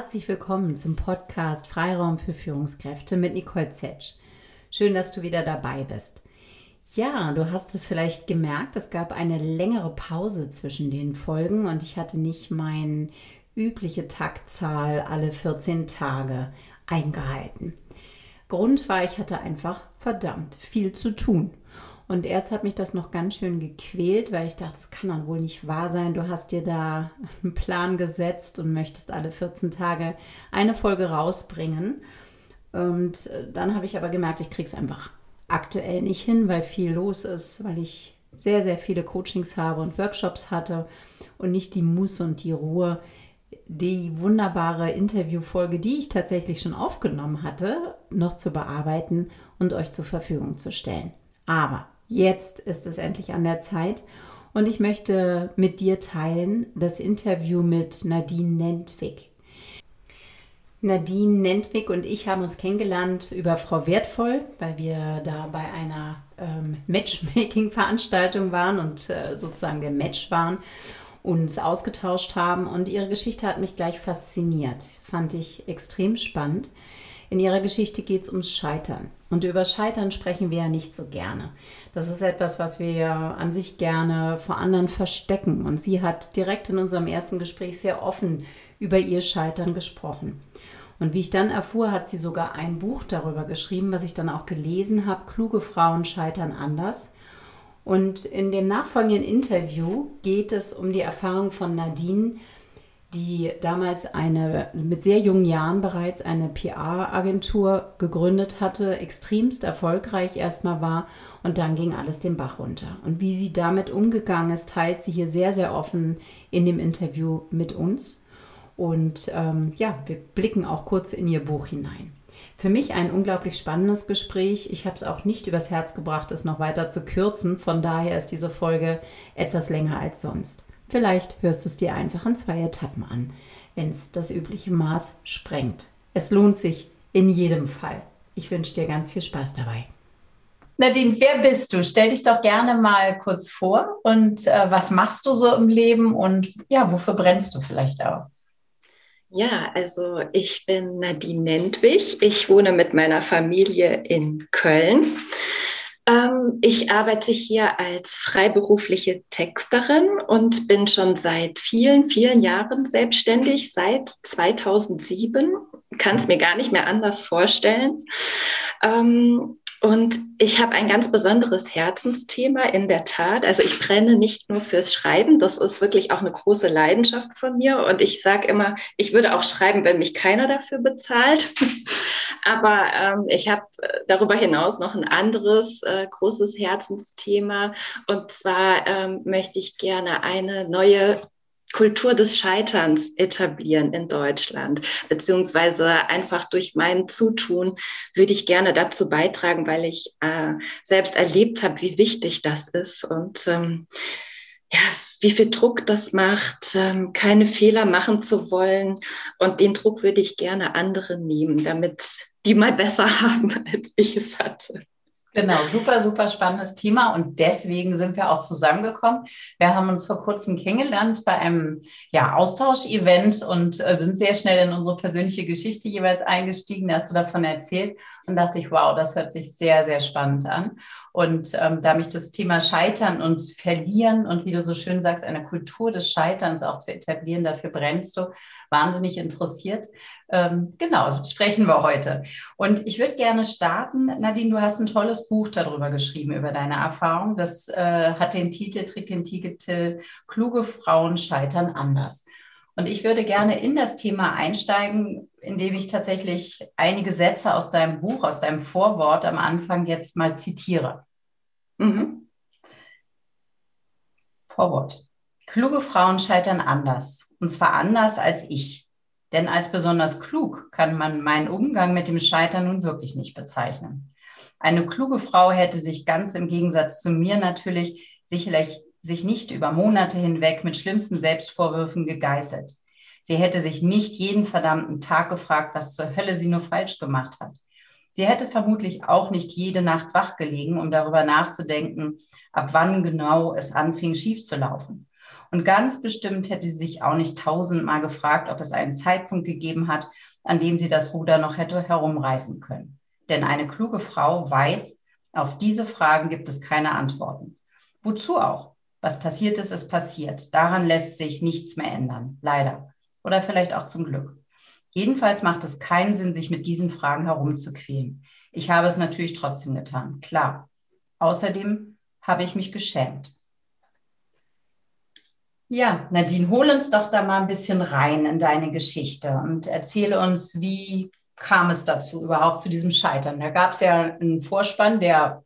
Herzlich willkommen zum Podcast Freiraum für Führungskräfte mit Nicole Zetsch. Schön, dass du wieder dabei bist. Ja, du hast es vielleicht gemerkt, es gab eine längere Pause zwischen den Folgen und ich hatte nicht meine übliche Taktzahl alle 14 Tage eingehalten. Grund war, ich hatte einfach verdammt viel zu tun. Und erst hat mich das noch ganz schön gequält, weil ich dachte, das kann dann wohl nicht wahr sein. Du hast dir da einen Plan gesetzt und möchtest alle 14 Tage eine Folge rausbringen. Und äh, dann habe ich aber gemerkt, ich kriege es einfach aktuell nicht hin, weil viel los ist, weil ich sehr, sehr viele Coachings habe und Workshops hatte und nicht die Muße und die Ruhe, die wunderbare Interviewfolge, die ich tatsächlich schon aufgenommen hatte, noch zu bearbeiten und euch zur Verfügung zu stellen. Aber Jetzt ist es endlich an der Zeit. Und ich möchte mit dir teilen das Interview mit Nadine Nentwig. Nadine Nentwig und ich haben uns kennengelernt über Frau Wertvoll, weil wir da bei einer ähm, Matchmaking-Veranstaltung waren und äh, sozusagen der Match waren, uns ausgetauscht haben. Und ihre Geschichte hat mich gleich fasziniert. Fand ich extrem spannend. In ihrer Geschichte geht es ums Scheitern. Und über Scheitern sprechen wir ja nicht so gerne. Das ist etwas, was wir ja an sich gerne vor anderen verstecken. Und sie hat direkt in unserem ersten Gespräch sehr offen über ihr Scheitern gesprochen. Und wie ich dann erfuhr, hat sie sogar ein Buch darüber geschrieben, was ich dann auch gelesen habe. Kluge Frauen scheitern anders. Und in dem nachfolgenden Interview geht es um die Erfahrung von Nadine, die damals eine, mit sehr jungen Jahren bereits eine PR-Agentur gegründet hatte, extremst erfolgreich erstmal war und dann ging alles den Bach runter. Und wie sie damit umgegangen ist, teilt sie hier sehr, sehr offen in dem Interview mit uns. Und ähm, ja, wir blicken auch kurz in ihr Buch hinein. Für mich ein unglaublich spannendes Gespräch. Ich habe es auch nicht übers Herz gebracht, es noch weiter zu kürzen. Von daher ist diese Folge etwas länger als sonst. Vielleicht hörst du es dir einfach in zwei Etappen an, wenn es das übliche Maß sprengt. Es lohnt sich in jedem Fall. Ich wünsche dir ganz viel Spaß dabei. Nadine, wer bist du? Stell dich doch gerne mal kurz vor und äh, was machst du so im Leben und ja, wofür brennst du vielleicht auch? Ja, also ich bin Nadine Nentwig. Ich wohne mit meiner Familie in Köln. Ähm, ich arbeite hier als freiberufliche Texterin und bin schon seit vielen, vielen Jahren selbstständig, seit 2007. Kann es mir gar nicht mehr anders vorstellen. Ähm, und ich habe ein ganz besonderes Herzensthema in der Tat. Also ich brenne nicht nur fürs Schreiben, das ist wirklich auch eine große Leidenschaft von mir. Und ich sage immer, ich würde auch schreiben, wenn mich keiner dafür bezahlt. Aber ähm, ich habe äh, darüber hinaus noch ein anderes äh, großes Herzensthema. Und zwar ähm, möchte ich gerne eine neue Kultur des Scheiterns etablieren in Deutschland, beziehungsweise einfach durch mein Zutun würde ich gerne dazu beitragen, weil ich äh, selbst erlebt habe, wie wichtig das ist und ähm, ja, wie viel Druck das macht, ähm, keine Fehler machen zu wollen. Und den Druck würde ich gerne andere nehmen, damit die mal besser haben, als ich es hatte. Genau, super, super spannendes Thema und deswegen sind wir auch zusammengekommen. Wir haben uns vor kurzem kennengelernt bei einem ja, Austausch-Event und äh, sind sehr schnell in unsere persönliche Geschichte jeweils eingestiegen. Da hast du davon erzählt und dachte ich, wow, das hört sich sehr, sehr spannend an. Und ähm, da mich das Thema Scheitern und Verlieren und wie du so schön sagst, eine Kultur des Scheiterns auch zu etablieren, dafür brennst du, wahnsinnig interessiert. Ähm, genau, sprechen wir heute. Und ich würde gerne starten. Nadine, du hast ein tolles Buch darüber geschrieben, über deine Erfahrung. Das äh, hat den Titel, trägt den Titel Kluge Frauen scheitern anders. Und ich würde gerne in das Thema einsteigen, indem ich tatsächlich einige Sätze aus deinem Buch, aus deinem Vorwort am Anfang jetzt mal zitiere. Mhm. Vorwort. Kluge Frauen scheitern anders, und zwar anders als ich. Denn als besonders klug kann man meinen Umgang mit dem Scheitern nun wirklich nicht bezeichnen. Eine kluge Frau hätte sich ganz im Gegensatz zu mir natürlich sicherlich sich nicht über Monate hinweg mit schlimmsten Selbstvorwürfen gegeißelt. Sie hätte sich nicht jeden verdammten Tag gefragt, was zur Hölle sie nur falsch gemacht hat. Sie hätte vermutlich auch nicht jede Nacht wach gelegen, um darüber nachzudenken, ab wann genau es anfing schief zu laufen. Und ganz bestimmt hätte sie sich auch nicht tausendmal gefragt, ob es einen Zeitpunkt gegeben hat, an dem sie das Ruder noch hätte herumreißen können. Denn eine kluge Frau weiß, auf diese Fragen gibt es keine Antworten. Wozu auch? Was passiert ist, ist passiert. Daran lässt sich nichts mehr ändern. Leider. Oder vielleicht auch zum Glück. Jedenfalls macht es keinen Sinn, sich mit diesen Fragen herumzuquälen. Ich habe es natürlich trotzdem getan, klar. Außerdem habe ich mich geschämt. Ja, Nadine, hol uns doch da mal ein bisschen rein in deine Geschichte und erzähle uns, wie kam es dazu überhaupt zu diesem Scheitern? Da gab es ja einen Vorspann, der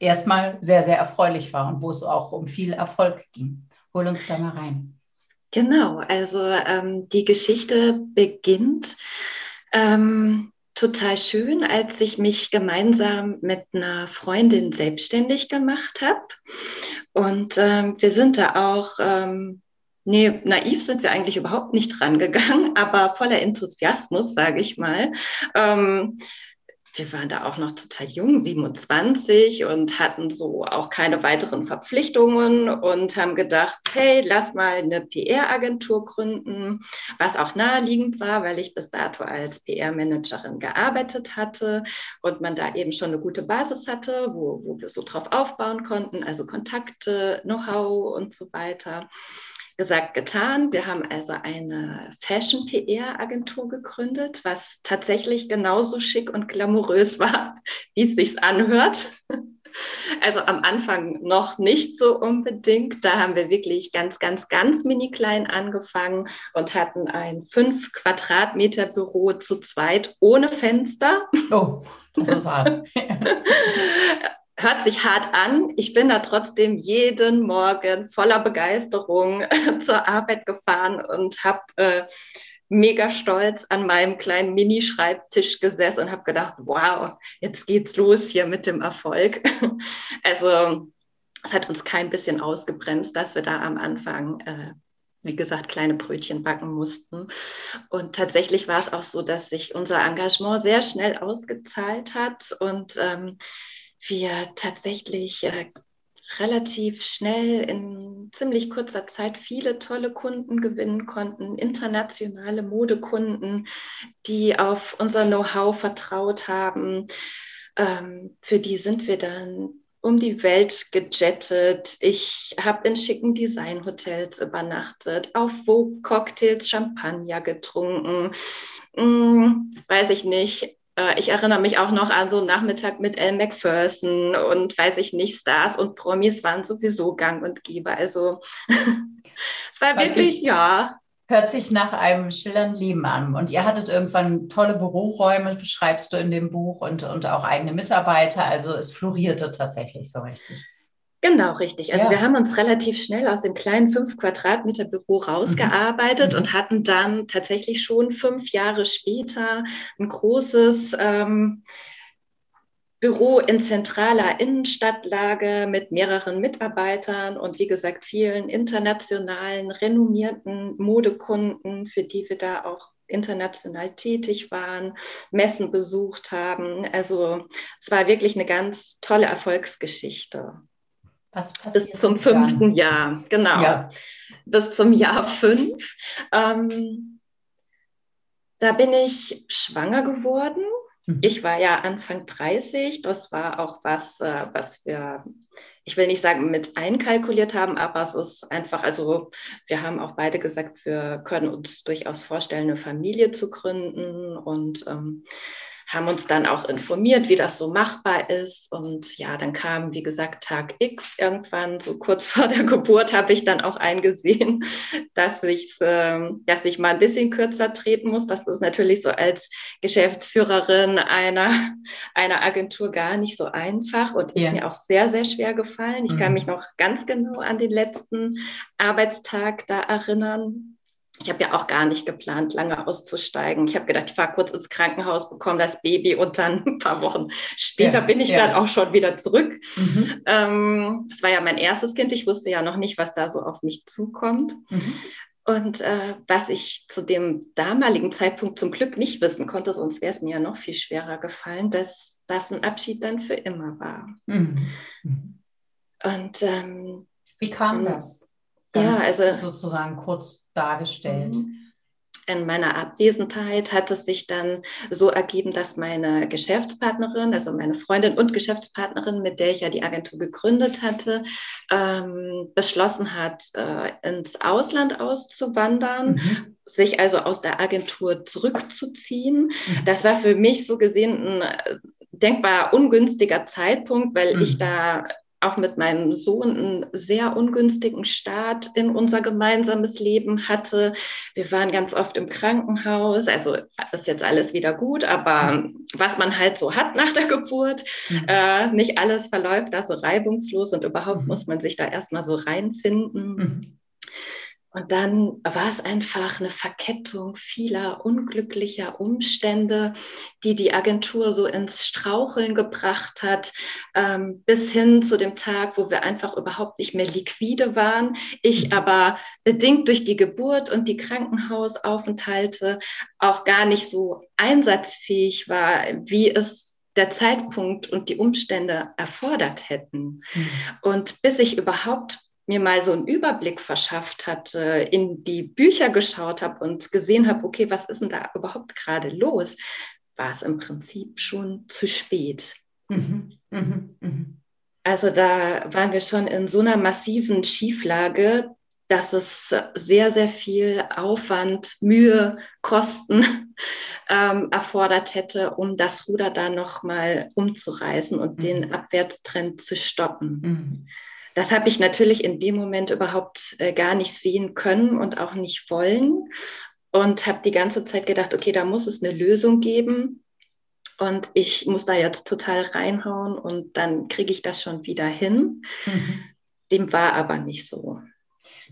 erstmal sehr, sehr erfreulich war und wo es auch um viel Erfolg ging. Hol uns da mal rein. Genau, also ähm, die Geschichte beginnt ähm, total schön, als ich mich gemeinsam mit einer Freundin selbstständig gemacht habe. Und ähm, wir sind da auch, ähm, nee, naiv sind wir eigentlich überhaupt nicht rangegangen, aber voller Enthusiasmus, sage ich mal. Ähm, wir waren da auch noch total jung, 27 und hatten so auch keine weiteren Verpflichtungen und haben gedacht, hey, lass mal eine PR-Agentur gründen, was auch naheliegend war, weil ich bis dato als PR-Managerin gearbeitet hatte und man da eben schon eine gute Basis hatte, wo, wo wir so drauf aufbauen konnten, also Kontakte, Know-how und so weiter gesagt, getan. Wir haben also eine Fashion-PR-Agentur gegründet, was tatsächlich genauso schick und glamourös war, wie es sich anhört. Also am Anfang noch nicht so unbedingt. Da haben wir wirklich ganz, ganz, ganz mini klein angefangen und hatten ein fünf Quadratmeter Büro zu zweit ohne Fenster. Oh, das ist hart. hört sich hart an. Ich bin da trotzdem jeden Morgen voller Begeisterung zur Arbeit gefahren und habe äh, mega stolz an meinem kleinen Mini-Schreibtisch gesessen und habe gedacht, wow, jetzt geht's los hier mit dem Erfolg. also es hat uns kein bisschen ausgebremst, dass wir da am Anfang äh, wie gesagt, kleine Brötchen backen mussten. Und tatsächlich war es auch so, dass sich unser Engagement sehr schnell ausgezahlt hat und ähm, wir tatsächlich äh, relativ schnell in ziemlich kurzer Zeit viele tolle Kunden gewinnen konnten, internationale Modekunden, die auf unser Know-how vertraut haben. Ähm, für die sind wir dann um die Welt gejettet. Ich habe in schicken Designhotels übernachtet, auf Vogue Cocktails Champagner getrunken. Hm, weiß ich nicht, ich erinnere mich auch noch an so einen Nachmittag mit Elle Macpherson und weiß ich nicht, Stars und Promis waren sowieso gang und gäbe. Also es war hört wirklich, sich, ja. Hört sich nach einem schillernden Leben an. Und ihr hattet irgendwann tolle Büroräume, beschreibst du in dem Buch, und, und auch eigene Mitarbeiter. Also es florierte tatsächlich so richtig. Genau, richtig. Also ja. wir haben uns relativ schnell aus dem kleinen fünf Quadratmeter Büro rausgearbeitet mhm. und hatten dann tatsächlich schon fünf Jahre später ein großes ähm, Büro in zentraler Innenstadtlage mit mehreren Mitarbeitern und wie gesagt vielen internationalen, renommierten Modekunden, für die wir da auch international tätig waren, Messen besucht haben. Also es war wirklich eine ganz tolle Erfolgsgeschichte. Bis zum fünften dann? Jahr, genau. Ja. Bis zum Jahr fünf. Ähm, da bin ich schwanger geworden. Mhm. Ich war ja Anfang 30. Das war auch was, äh, was wir, ich will nicht sagen, mit einkalkuliert haben, aber es ist einfach, also wir haben auch beide gesagt, wir können uns durchaus vorstellen, eine Familie zu gründen und ähm, haben uns dann auch informiert, wie das so machbar ist. Und ja, dann kam, wie gesagt, Tag X irgendwann, so kurz vor der Geburt, habe ich dann auch eingesehen, dass ich, äh, dass ich mal ein bisschen kürzer treten muss. Das ist natürlich so als Geschäftsführerin einer, einer Agentur gar nicht so einfach und ist ja. mir auch sehr, sehr schwer gefallen. Ich mhm. kann mich noch ganz genau an den letzten Arbeitstag da erinnern ich habe ja auch gar nicht geplant, lange auszusteigen. Ich habe gedacht, ich fahre kurz ins Krankenhaus, bekomme das Baby und dann ein paar Wochen später ja, bin ich ja. dann auch schon wieder zurück. Mhm. Ähm, das war ja mein erstes Kind. Ich wusste ja noch nicht, was da so auf mich zukommt. Mhm. Und äh, was ich zu dem damaligen Zeitpunkt zum Glück nicht wissen konnte, sonst wäre es mir ja noch viel schwerer gefallen, dass das ein Abschied dann für immer war. Mhm. Und ähm, wie kam das? Ganz ja, also, sozusagen kurz dargestellt. Mhm in meiner Abwesenheit hat es sich dann so ergeben, dass meine Geschäftspartnerin, also meine Freundin und Geschäftspartnerin, mit der ich ja die Agentur gegründet hatte, ähm, beschlossen hat, äh, ins Ausland auszuwandern, mhm. sich also aus der Agentur zurückzuziehen. Mhm. Das war für mich so gesehen ein äh, denkbar ungünstiger Zeitpunkt, weil mhm. ich da auch mit meinem Sohn einen sehr ungünstigen Start in unser gemeinsames Leben hatte. Wir waren ganz oft im Krankenhaus, also ist jetzt alles wieder gut, aber was man halt so hat nach der Geburt, mhm. äh, nicht alles verläuft da so reibungslos und überhaupt mhm. muss man sich da erstmal so reinfinden. Mhm. Und dann war es einfach eine Verkettung vieler unglücklicher Umstände, die die Agentur so ins Straucheln gebracht hat, ähm, bis hin zu dem Tag, wo wir einfach überhaupt nicht mehr liquide waren. Ich aber bedingt durch die Geburt und die Krankenhausaufenthalte auch gar nicht so einsatzfähig war, wie es der Zeitpunkt und die Umstände erfordert hätten. Mhm. Und bis ich überhaupt mir mal so einen Überblick verschafft hatte, in die Bücher geschaut habe und gesehen habe, okay, was ist denn da überhaupt gerade los, war es im Prinzip schon zu spät. Mhm. Mhm. Mhm. Also da waren wir schon in so einer massiven Schieflage, dass es sehr, sehr viel Aufwand, Mühe, Kosten ähm, erfordert hätte, um das Ruder da nochmal umzureißen und den mhm. Abwärtstrend zu stoppen. Das habe ich natürlich in dem Moment überhaupt äh, gar nicht sehen können und auch nicht wollen und habe die ganze Zeit gedacht, okay, da muss es eine Lösung geben und ich muss da jetzt total reinhauen und dann kriege ich das schon wieder hin. Mhm. Dem war aber nicht so.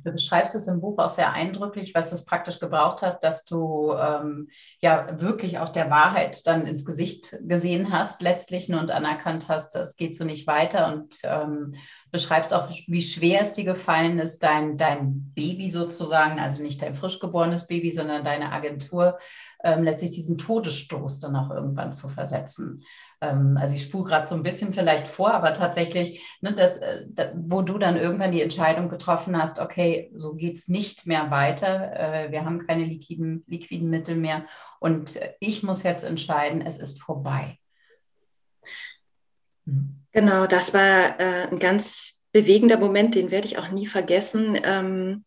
Du beschreibst es im Buch auch sehr eindrücklich, was es praktisch gebraucht hat, dass du ähm, ja wirklich auch der Wahrheit dann ins Gesicht gesehen hast letztlich und anerkannt hast, es geht so nicht weiter und ähm, beschreibst auch, wie schwer es dir gefallen ist, dein, dein Baby sozusagen, also nicht dein frisch geborenes Baby, sondern deine Agentur, ähm, letztlich diesen Todesstoß dann auch irgendwann zu versetzen. Ähm, also ich spule gerade so ein bisschen vielleicht vor, aber tatsächlich, ne, das, äh, wo du dann irgendwann die Entscheidung getroffen hast, okay, so geht es nicht mehr weiter, äh, wir haben keine liquiden, liquiden Mittel mehr und ich muss jetzt entscheiden, es ist vorbei. Mhm. Genau, das war äh, ein ganz bewegender Moment, den werde ich auch nie vergessen. Ähm,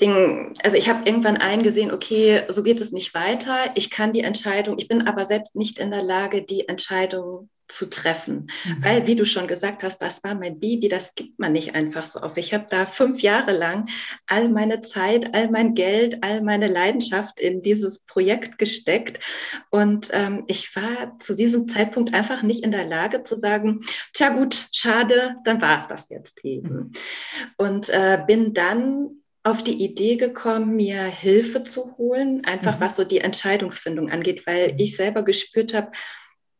Ding, also ich habe irgendwann eingesehen, okay, so geht es nicht weiter. Ich kann die Entscheidung, ich bin aber selbst nicht in der Lage, die Entscheidung zu treffen. Mhm. Weil, wie du schon gesagt hast, das war mein Baby, das gibt man nicht einfach so auf. Ich habe da fünf Jahre lang all meine Zeit, all mein Geld, all meine Leidenschaft in dieses Projekt gesteckt. Und ähm, ich war zu diesem Zeitpunkt einfach nicht in der Lage zu sagen, tja gut, schade, dann war es das jetzt eben. Mhm. Und äh, bin dann auf die Idee gekommen, mir Hilfe zu holen, einfach mhm. was so die Entscheidungsfindung angeht, weil mhm. ich selber gespürt habe,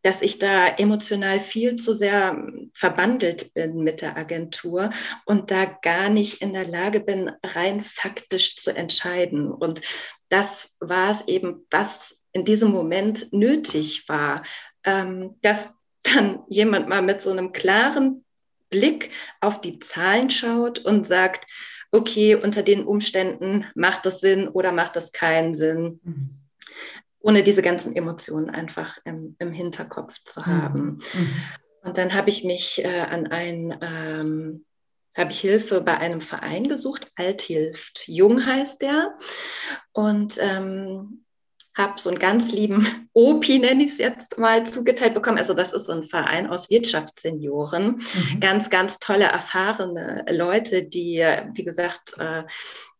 dass ich da emotional viel zu sehr verbandelt bin mit der Agentur und da gar nicht in der Lage bin, rein faktisch zu entscheiden. Und das war es eben, was in diesem Moment nötig war, ähm, dass dann jemand mal mit so einem klaren Blick auf die Zahlen schaut und sagt, okay, unter den Umständen macht das Sinn oder macht das keinen Sinn. Mhm. Ohne diese ganzen Emotionen einfach im, im Hinterkopf zu mhm. haben. Mhm. Und dann habe ich mich äh, an ein, ähm, habe ich Hilfe bei einem Verein gesucht, Althilft Jung heißt der. Und ähm, habe so einen ganz lieben OPI, nenne ich es jetzt mal, zugeteilt bekommen. Also das ist so ein Verein aus Wirtschaftssenioren. Mhm. Ganz, ganz tolle, erfahrene Leute, die, wie gesagt, äh,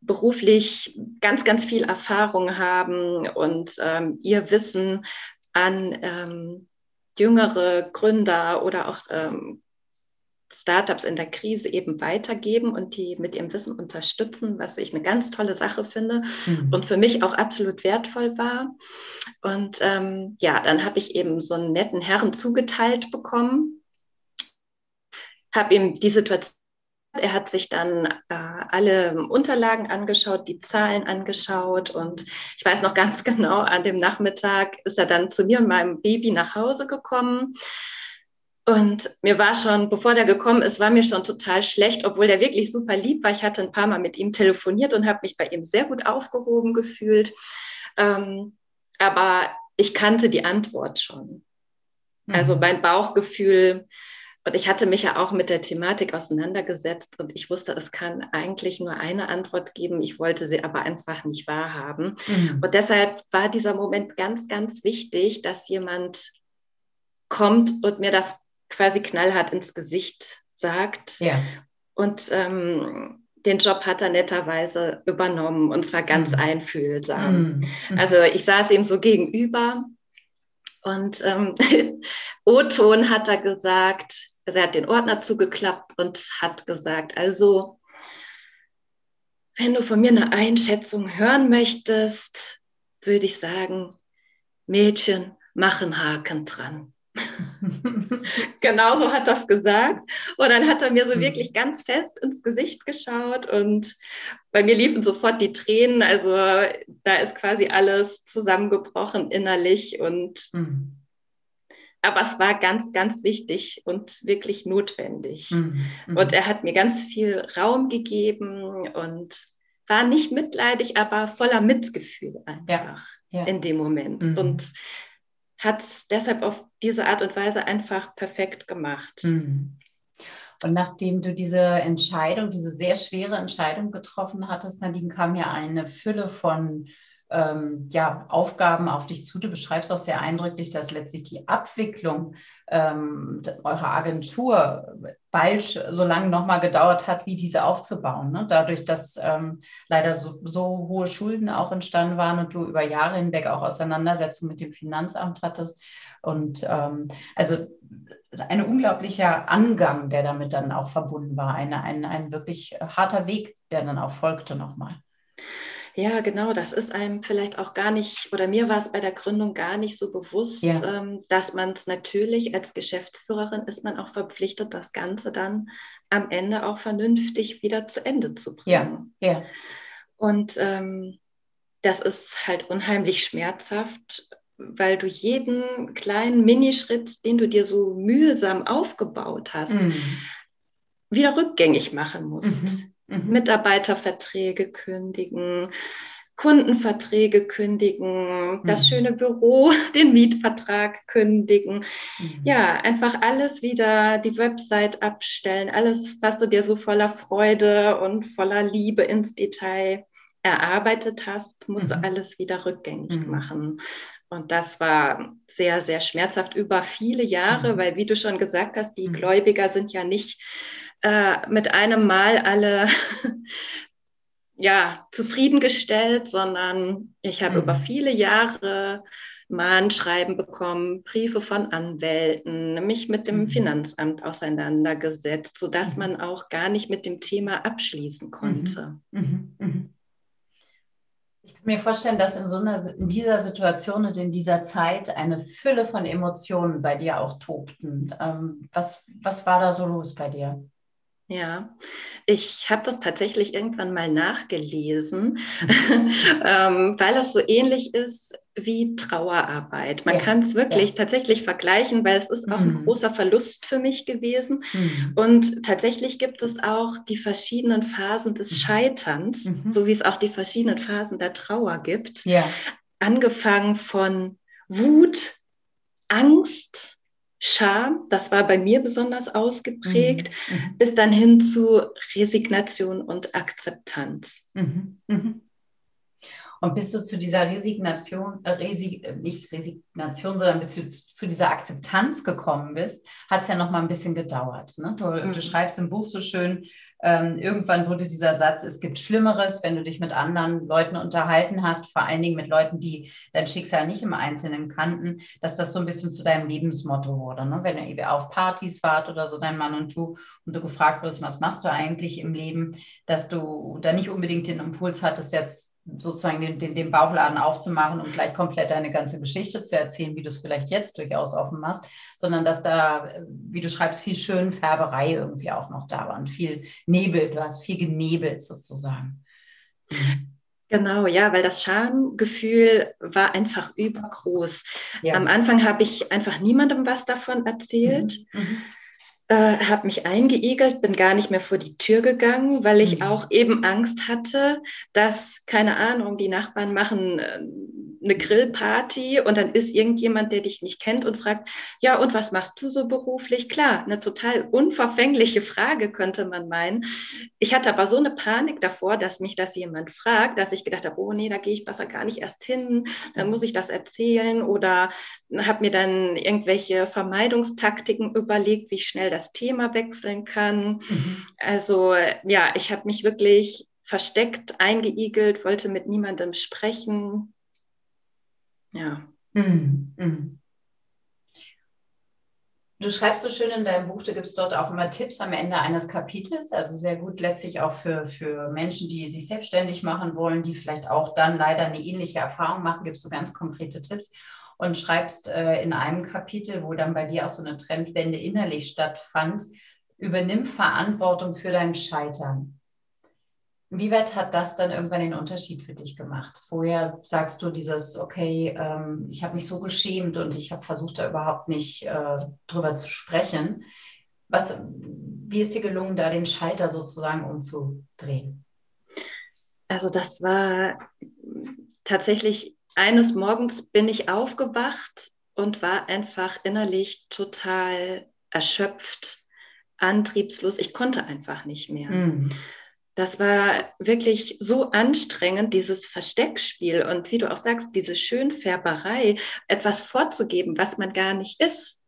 beruflich ganz, ganz viel Erfahrung haben und ähm, ihr Wissen an ähm, jüngere Gründer oder auch ähm, Startups in der Krise eben weitergeben und die mit ihrem Wissen unterstützen, was ich eine ganz tolle Sache finde mhm. und für mich auch absolut wertvoll war. Und ähm, ja, dann habe ich eben so einen netten Herrn zugeteilt bekommen, habe ihm die Situation er hat sich dann äh, alle Unterlagen angeschaut, die Zahlen angeschaut und ich weiß noch ganz genau, an dem Nachmittag ist er dann zu mir und meinem Baby nach Hause gekommen Und mir war schon, bevor der gekommen ist, war mir schon total schlecht, obwohl der wirklich super lieb war. Ich hatte ein paar Mal mit ihm telefoniert und habe mich bei ihm sehr gut aufgehoben gefühlt. Ähm, aber ich kannte die Antwort schon. Mhm. Also mein Bauchgefühl, und ich hatte mich ja auch mit der Thematik auseinandergesetzt und ich wusste, es kann eigentlich nur eine Antwort geben. Ich wollte sie aber einfach nicht wahrhaben. Mhm. Und deshalb war dieser Moment ganz, ganz wichtig, dass jemand kommt und mir das quasi knallhart ins Gesicht sagt. Ja. Und ähm, den Job hat er netterweise übernommen und zwar ganz mhm. einfühlsam. Mhm. mhm. Also ich saß ihm so gegenüber und ähm, O-Ton hat er gesagt, also er hat den Ordner zugeklappt und hat gesagt, also wenn du von mir eine Einschätzung hören möchtest, würde ich sagen, Mädchen, machen Haken dran. genau so hat das gesagt. Und dann hat er mir so hm. wirklich ganz fest ins Gesicht geschaut und bei mir liefen sofort die Tränen. Also da ist quasi alles zusammengebrochen innerlich und mhm. aber es war ganz, ganz wichtig und wirklich notwendig. Mhm. Und er hat mir ganz viel Raum gegeben und war nicht mitleidig, aber voller Mitgefühl einfach ja. Ja. in dem Moment. Mhm. Und hat es deshalb auf diese Art und Weise einfach perfekt gemacht. Mhm. Und nachdem du diese Entscheidung, diese sehr schwere Entscheidung getroffen hattest, Nadine, kam ja eine Fülle von ähm, ja, Aufgaben auf dich zu. Du beschreibst auch sehr eindrücklich, dass letztlich die Abwicklung ähm, eurer Agentur bald so lange nochmal gedauert hat, wie diese aufzubauen. Ne? Dadurch, dass ähm, leider so, so, hohe Schulden auch entstanden waren und du über Jahre hinweg auch Auseinandersetzungen mit dem Finanzamt hattest. Und ähm, also ein unglaublicher Angang, der damit dann auch verbunden war, eine, ein, ein wirklich harter Weg, der dann auch folgte nochmal. Ja, genau, das ist einem vielleicht auch gar nicht, oder mir war es bei der Gründung gar nicht so bewusst, ja. ähm, dass man es natürlich als Geschäftsführerin ist man auch verpflichtet, das Ganze dann am Ende auch vernünftig wieder zu Ende zu bringen. Ja, ja. Und ähm, das ist halt unheimlich schmerzhaft, weil du jeden kleinen Minischritt, den du dir so mühsam aufgebaut hast, mhm. wieder rückgängig machen musst. Mhm. Mhm. Mitarbeiterverträge kündigen, Kundenverträge kündigen, das mhm. schöne Büro, den Mietvertrag kündigen. Mhm. Ja, einfach alles wieder, die Website abstellen, alles, was du dir so voller Freude und voller Liebe ins Detail erarbeitet hast, musst du mhm. alles wieder rückgängig mhm. machen. Und das war sehr, sehr schmerzhaft über viele Jahre, mhm. weil, wie du schon gesagt hast, die Gläubiger sind ja nicht äh, mit einem Mal alle ja, zufriedengestellt, sondern ich habe mhm. über viele Jahre Mahnschreiben bekommen, Briefe von Anwälten, mich mit dem mhm. Finanzamt auseinandergesetzt, sodass mhm. man auch gar nicht mit dem Thema abschließen konnte. Mhm. mhm. Ich kann mir vorstellen, dass in, so einer, in dieser Situation und in dieser Zeit eine Fülle von Emotionen bei dir auch tobten. Ähm, was, was war da so los bei dir? Ja, ich habe das tatsächlich irgendwann mal nachgelesen, mhm. ähm, weil es so ähnlich ist wie Trauerarbeit. Man ja, kann es wirklich ja. tatsächlich vergleichen, weil es ist auch mhm. ein großer Verlust für mich gewesen. Mhm. Und tatsächlich gibt es auch die verschiedenen Phasen des mhm. Scheiterns, mhm. so wie es auch die verschiedenen Phasen der Trauer gibt. Ja. Angefangen von Wut, Angst, Scham, das war bei mir besonders ausgeprägt, mhm. mhm. bis dann hin zu Resignation und Akzeptanz. Mhm. Mhm. Und bis du zu dieser Resignation, äh, Resig, äh, nicht Resignation, sondern bis du zu dieser Akzeptanz gekommen bist, hat es ja noch mal ein bisschen gedauert. Ne? Du, du, mhm. schreibst im Buch so schön, ähm, irgendwann wurde dieser Satz, es gibt Schlimmeres, wenn du dich mit anderen Leuten unterhalten hast, vor allen Dingen mit Leuten, die dein Schicksal nicht im Einzelnen kannten, dass das so ein bisschen zu deinem Lebensmotto wurde. Ne? Wenn ihr auf Partys wart oder so, dein Mann und du, und du gefragt wirst, was machst du eigentlich im Leben, dass du da nicht unbedingt den Impuls hattest, jetzt sozusagen den, den, den Bauchladen aufzumachen und gleich komplett deine ganze Geschichte zu erzählen, wie du es vielleicht jetzt durchaus offen machst, sondern dass da, wie du schreibst, viel Schönfärberei irgendwie auch noch da war und viel Nebel. Du hast viel genebelt sozusagen. Genau, ja, weil das Schamgefühl war einfach übergroß. Ja. Am Anfang habe ich einfach niemandem was davon erzählt. Mhm. Mhm äh, habe mich eingeigelt, bin gar nicht mehr vor die Tür gegangen, weil ich mhm. auch eben Angst hatte, dass, keine Ahnung, die Nachbarn machen äh, eine Grillparty und dann ist irgendjemand, der dich nicht kennt und fragt, ja, und was machst du so beruflich? Klar, eine total unverfängliche Frage könnte man meinen. Ich hatte aber so eine Panik davor, dass mich das jemand fragt, dass ich gedacht habe, oh nee, da gehe ich besser gar nicht erst hin, dann muss ich das erzählen oder habe mir dann irgendwelche Vermeidungstaktiken überlegt, wie ich schnell das Thema wechseln kann. Mhm. Also ja, ich habe mich wirklich versteckt, eingeigelt, wollte mit niemandem sprechen. Ja. Mhm. Mhm. Du schreibst so schön in deinem Buch, du gibst dort auch immer Tipps am Ende eines Kapitels, also sehr gut letztlich auch für, für Menschen, die sich selbstständig machen wollen, die vielleicht auch dann leider eine ähnliche Erfahrung machen, gibst du ganz konkrete Tipps und schreibst äh, in einem Kapitel, wo dann bei dir auch so eine Trendwende innerlich stattfand, übernimm Verantwortung für dein Scheitern. Wie weit hat das dann irgendwann den Unterschied für dich gemacht? Vorher sagst du dieses, okay, ähm, ich habe mich so geschämt und ich habe versucht, da überhaupt nicht äh, drüber zu sprechen. Was, wie ist dir gelungen, da den Schalter sozusagen umzudrehen? Also das war tatsächlich eines Morgens bin ich aufgewacht und war einfach innerlich total erschöpft, antriebslos. Ich konnte einfach nicht mehr. Mhm. Das war wirklich so anstrengend, dieses Versteckspiel und wie du auch sagst, diese Schönfärberei, etwas vorzugeben, was man gar nicht ist.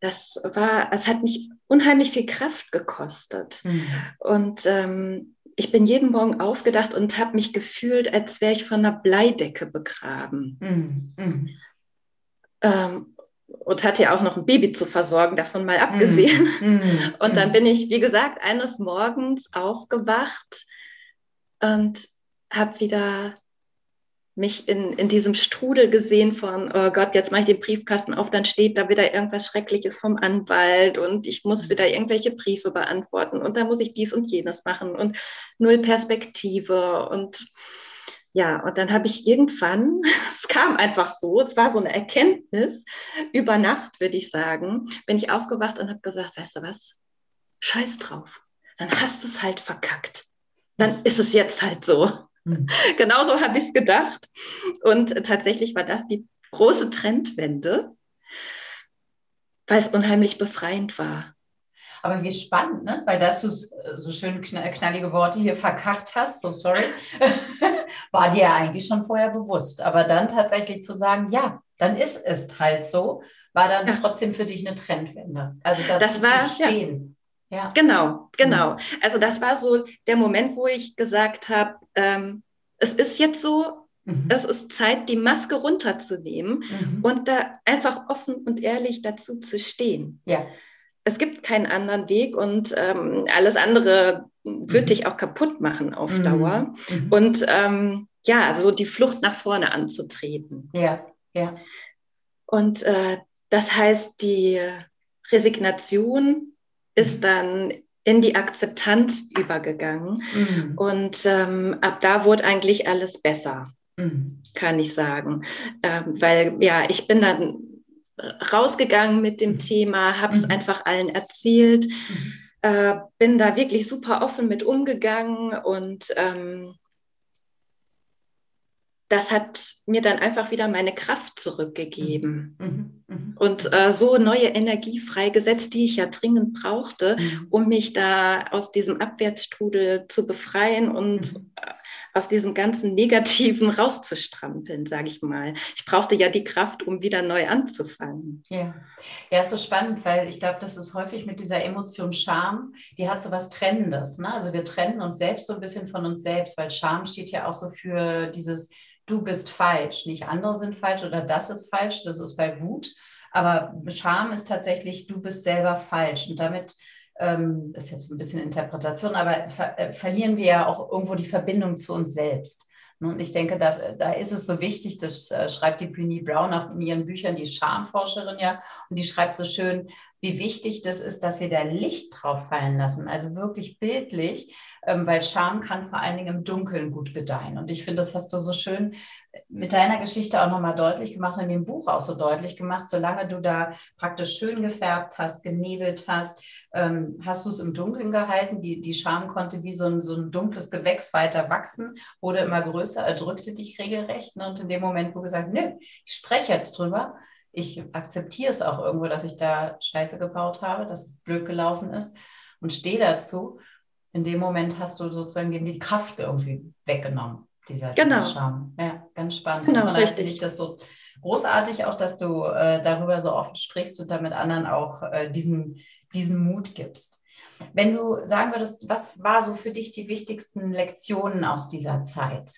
Das war, es hat mich unheimlich viel Kraft gekostet. Mhm. Und ähm, ich bin jeden Morgen aufgedacht und habe mich gefühlt, als wäre ich von einer Bleidecke begraben. Mm, mm. Ähm, und hatte ja auch noch ein Baby zu versorgen, davon mal abgesehen. Mm, mm und dann mm. bin ich, wie gesagt, eines Morgens aufgewacht und habe wieder mich in, in diesem Strudel gesehen von, oh Gott, jetzt mache ich den Briefkasten auf, dann steht da wieder irgendwas Schreckliches vom Anwalt und ich muss wieder irgendwelche Briefe beantworten und dann muss ich dies und jenes machen und null Perspektive und ja, und dann habe ich irgendwann, es kam einfach so, es war so eine Erkenntnis, über Nacht würde ich sagen, bin ich aufgewacht und habe gesagt, weißt du was, scheiß drauf, dann hast du es halt verkackt. Dann ist es jetzt halt so. Mhm. Genauso habe ich es gedacht. Und tatsächlich war das die große Trendwende, weil es unheimlich befreiend war. Aber wie spannend, ne? weil dass du äh, so schön knallige Worte hier verkackt hast, so sorry, war dir eigentlich schon vorher bewusst. Aber dann tatsächlich zu sagen, ja, dann ist es halt so, war dann ja. trotzdem für dich eine Trendwende. Also das war, zu stehen. Ja. Genau, genau. Mhm. Also das war so der Moment, wo ich gesagt habe, ähm, es ist jetzt so, mhm. es ist Zeit, die Maske runterzunehmen mhm. und da einfach offen und ehrlich dazu zu stehen. Ja. Es gibt keinen anderen Weg und ähm, alles andere wird mhm. dich auch kaputt machen auf mhm. Dauer. Mhm. Und ähm, ja, also die Flucht nach vorne anzutreten. Ja, ja. Und äh, das heißt, die Resignation ist dann in die Akzeptanz übergegangen. Mhm. Und ähm, ab da wurde eigentlich alles besser, mhm. kann ich sagen. Ähm, weil ja, ich bin dann rausgegangen mit dem mhm. Thema, habe es mhm. einfach allen erzählt, mhm. äh, bin da wirklich super offen mit umgegangen und ähm, das hat mir dann einfach wieder meine Kraft zurückgegeben mhm. Und äh, so neue Energie freigesetzt, die ich ja dringend brauchte, mhm. um mich da aus diesem Abwärtsstrudel zu befreien und mhm. Äh, aus diesem ganzen Negativen rauszustrampeln, sage ich mal. Ich brauchte ja die Kraft, um wieder neu anzufangen. Ja, ja, ist so spannend, weil ich glaube, das ist häufig mit dieser Emotion Scham, die hat so was Trennendes. Ne? Also wir trennen uns selbst so ein bisschen von uns selbst, weil Scham steht ja auch so für dieses du bist falsch, nicht andere sind falsch oder das ist falsch, das ist bei Wut. Aber Scham ist tatsächlich, du bist selber falsch. Und damit ähm, ist jetzt ein bisschen Interpretation, aber ver äh, verlieren wir ja auch irgendwo die Verbindung zu uns selbst. Und ich denke, da, da ist es so wichtig, das äh, schreibt die Brené Brown auch in ihren Büchern, die Schamforscherin ja, und die schreibt so schön, wie wichtig das ist, dass wir da Licht drauf fallen lassen. Also wirklich bildlich, ähm, weil Scham kann vor allen Dingen im Dunkeln gut gedeihen. Und ich finde, das hast du so schön mit deiner Geschichte auch nochmal deutlich gemacht, in dem Buch auch so deutlich gemacht, solange du da praktisch schön gefärbt hast, genebelt hast, ähm, hast du es im Dunkeln gehalten. Die, die Scham konnte wie so ein, so ein dunkles Gewächs weiter wachsen, wurde immer größer, erdrückte dich regelrecht. Ne? Und in dem Moment, wo du gesagt nö, ich spreche jetzt drüber, ich akzeptiere es auch irgendwo, dass ich da Scheiße gebaut habe, dass es blöd gelaufen ist und stehe dazu. In dem Moment hast du sozusagen die Kraft irgendwie weggenommen dieser, genau. Charme. Ja, ganz spannend. Genau, Von daher finde ich das so großartig auch, dass du äh, darüber so oft sprichst und damit anderen auch äh, diesen, diesen Mut gibst. Wenn du sagen würdest, was war so für dich die wichtigsten Lektionen aus dieser Zeit,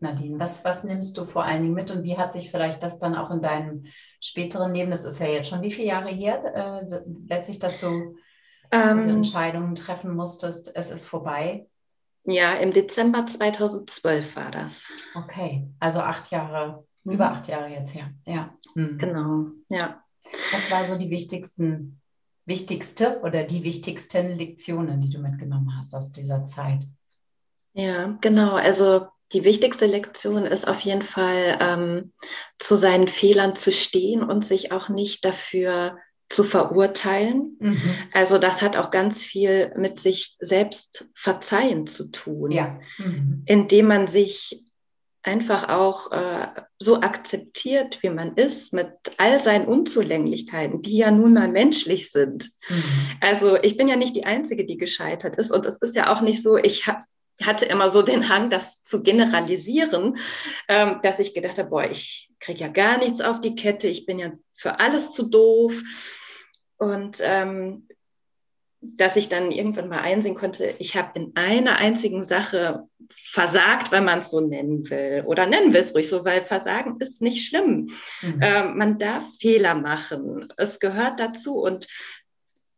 Nadine? Was, was nimmst du vor allen Dingen mit und wie hat sich vielleicht das dann auch in deinem späteren Leben, das ist ja jetzt schon wie viele Jahre her, äh, letztlich, dass du ähm, diese Entscheidungen treffen musstest, es ist vorbei? Ja, im Dezember 2012 war das. Okay, also acht Jahre, mhm. über acht Jahre jetzt her. Ja. Mhm. Genau, ja. Was war so die wichtigsten, wichtigste oder die wichtigsten Lektionen, die du mitgenommen hast aus dieser Zeit? Ja, genau. Also die wichtigste Lektion ist auf jeden Fall, ähm, zu seinen Fehlern zu stehen und sich auch nicht dafür zu verurteilen. Mhm. Also das hat auch ganz viel mit sich selbst verzeihen zu tun, ja. mhm. indem man sich einfach auch äh, so akzeptiert, wie man ist, mit all seinen Unzulänglichkeiten, die ja nun mal menschlich sind. Mhm. Also ich bin ja nicht die Einzige, die gescheitert ist und es ist ja auch nicht so, ich habe hatte immer so den Hang, das zu generalisieren, ähm, dass ich gedacht habe, boah, ich kriege ja gar nichts auf die Kette, ich bin ja für alles zu doof. Und ähm, dass ich dann irgendwann mal einsehen konnte, ich habe in einer einzigen Sache versagt, wenn man es so nennen will. Oder nennen wir es ruhig so, weil Versagen ist nicht schlimm. Mhm. Ähm, man darf Fehler machen. Es gehört dazu. Und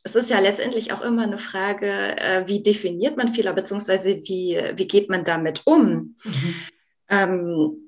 es ist ja letztendlich auch immer eine Frage, äh, wie definiert man Fehler, beziehungsweise wie, wie geht man damit um? Mhm. Ähm,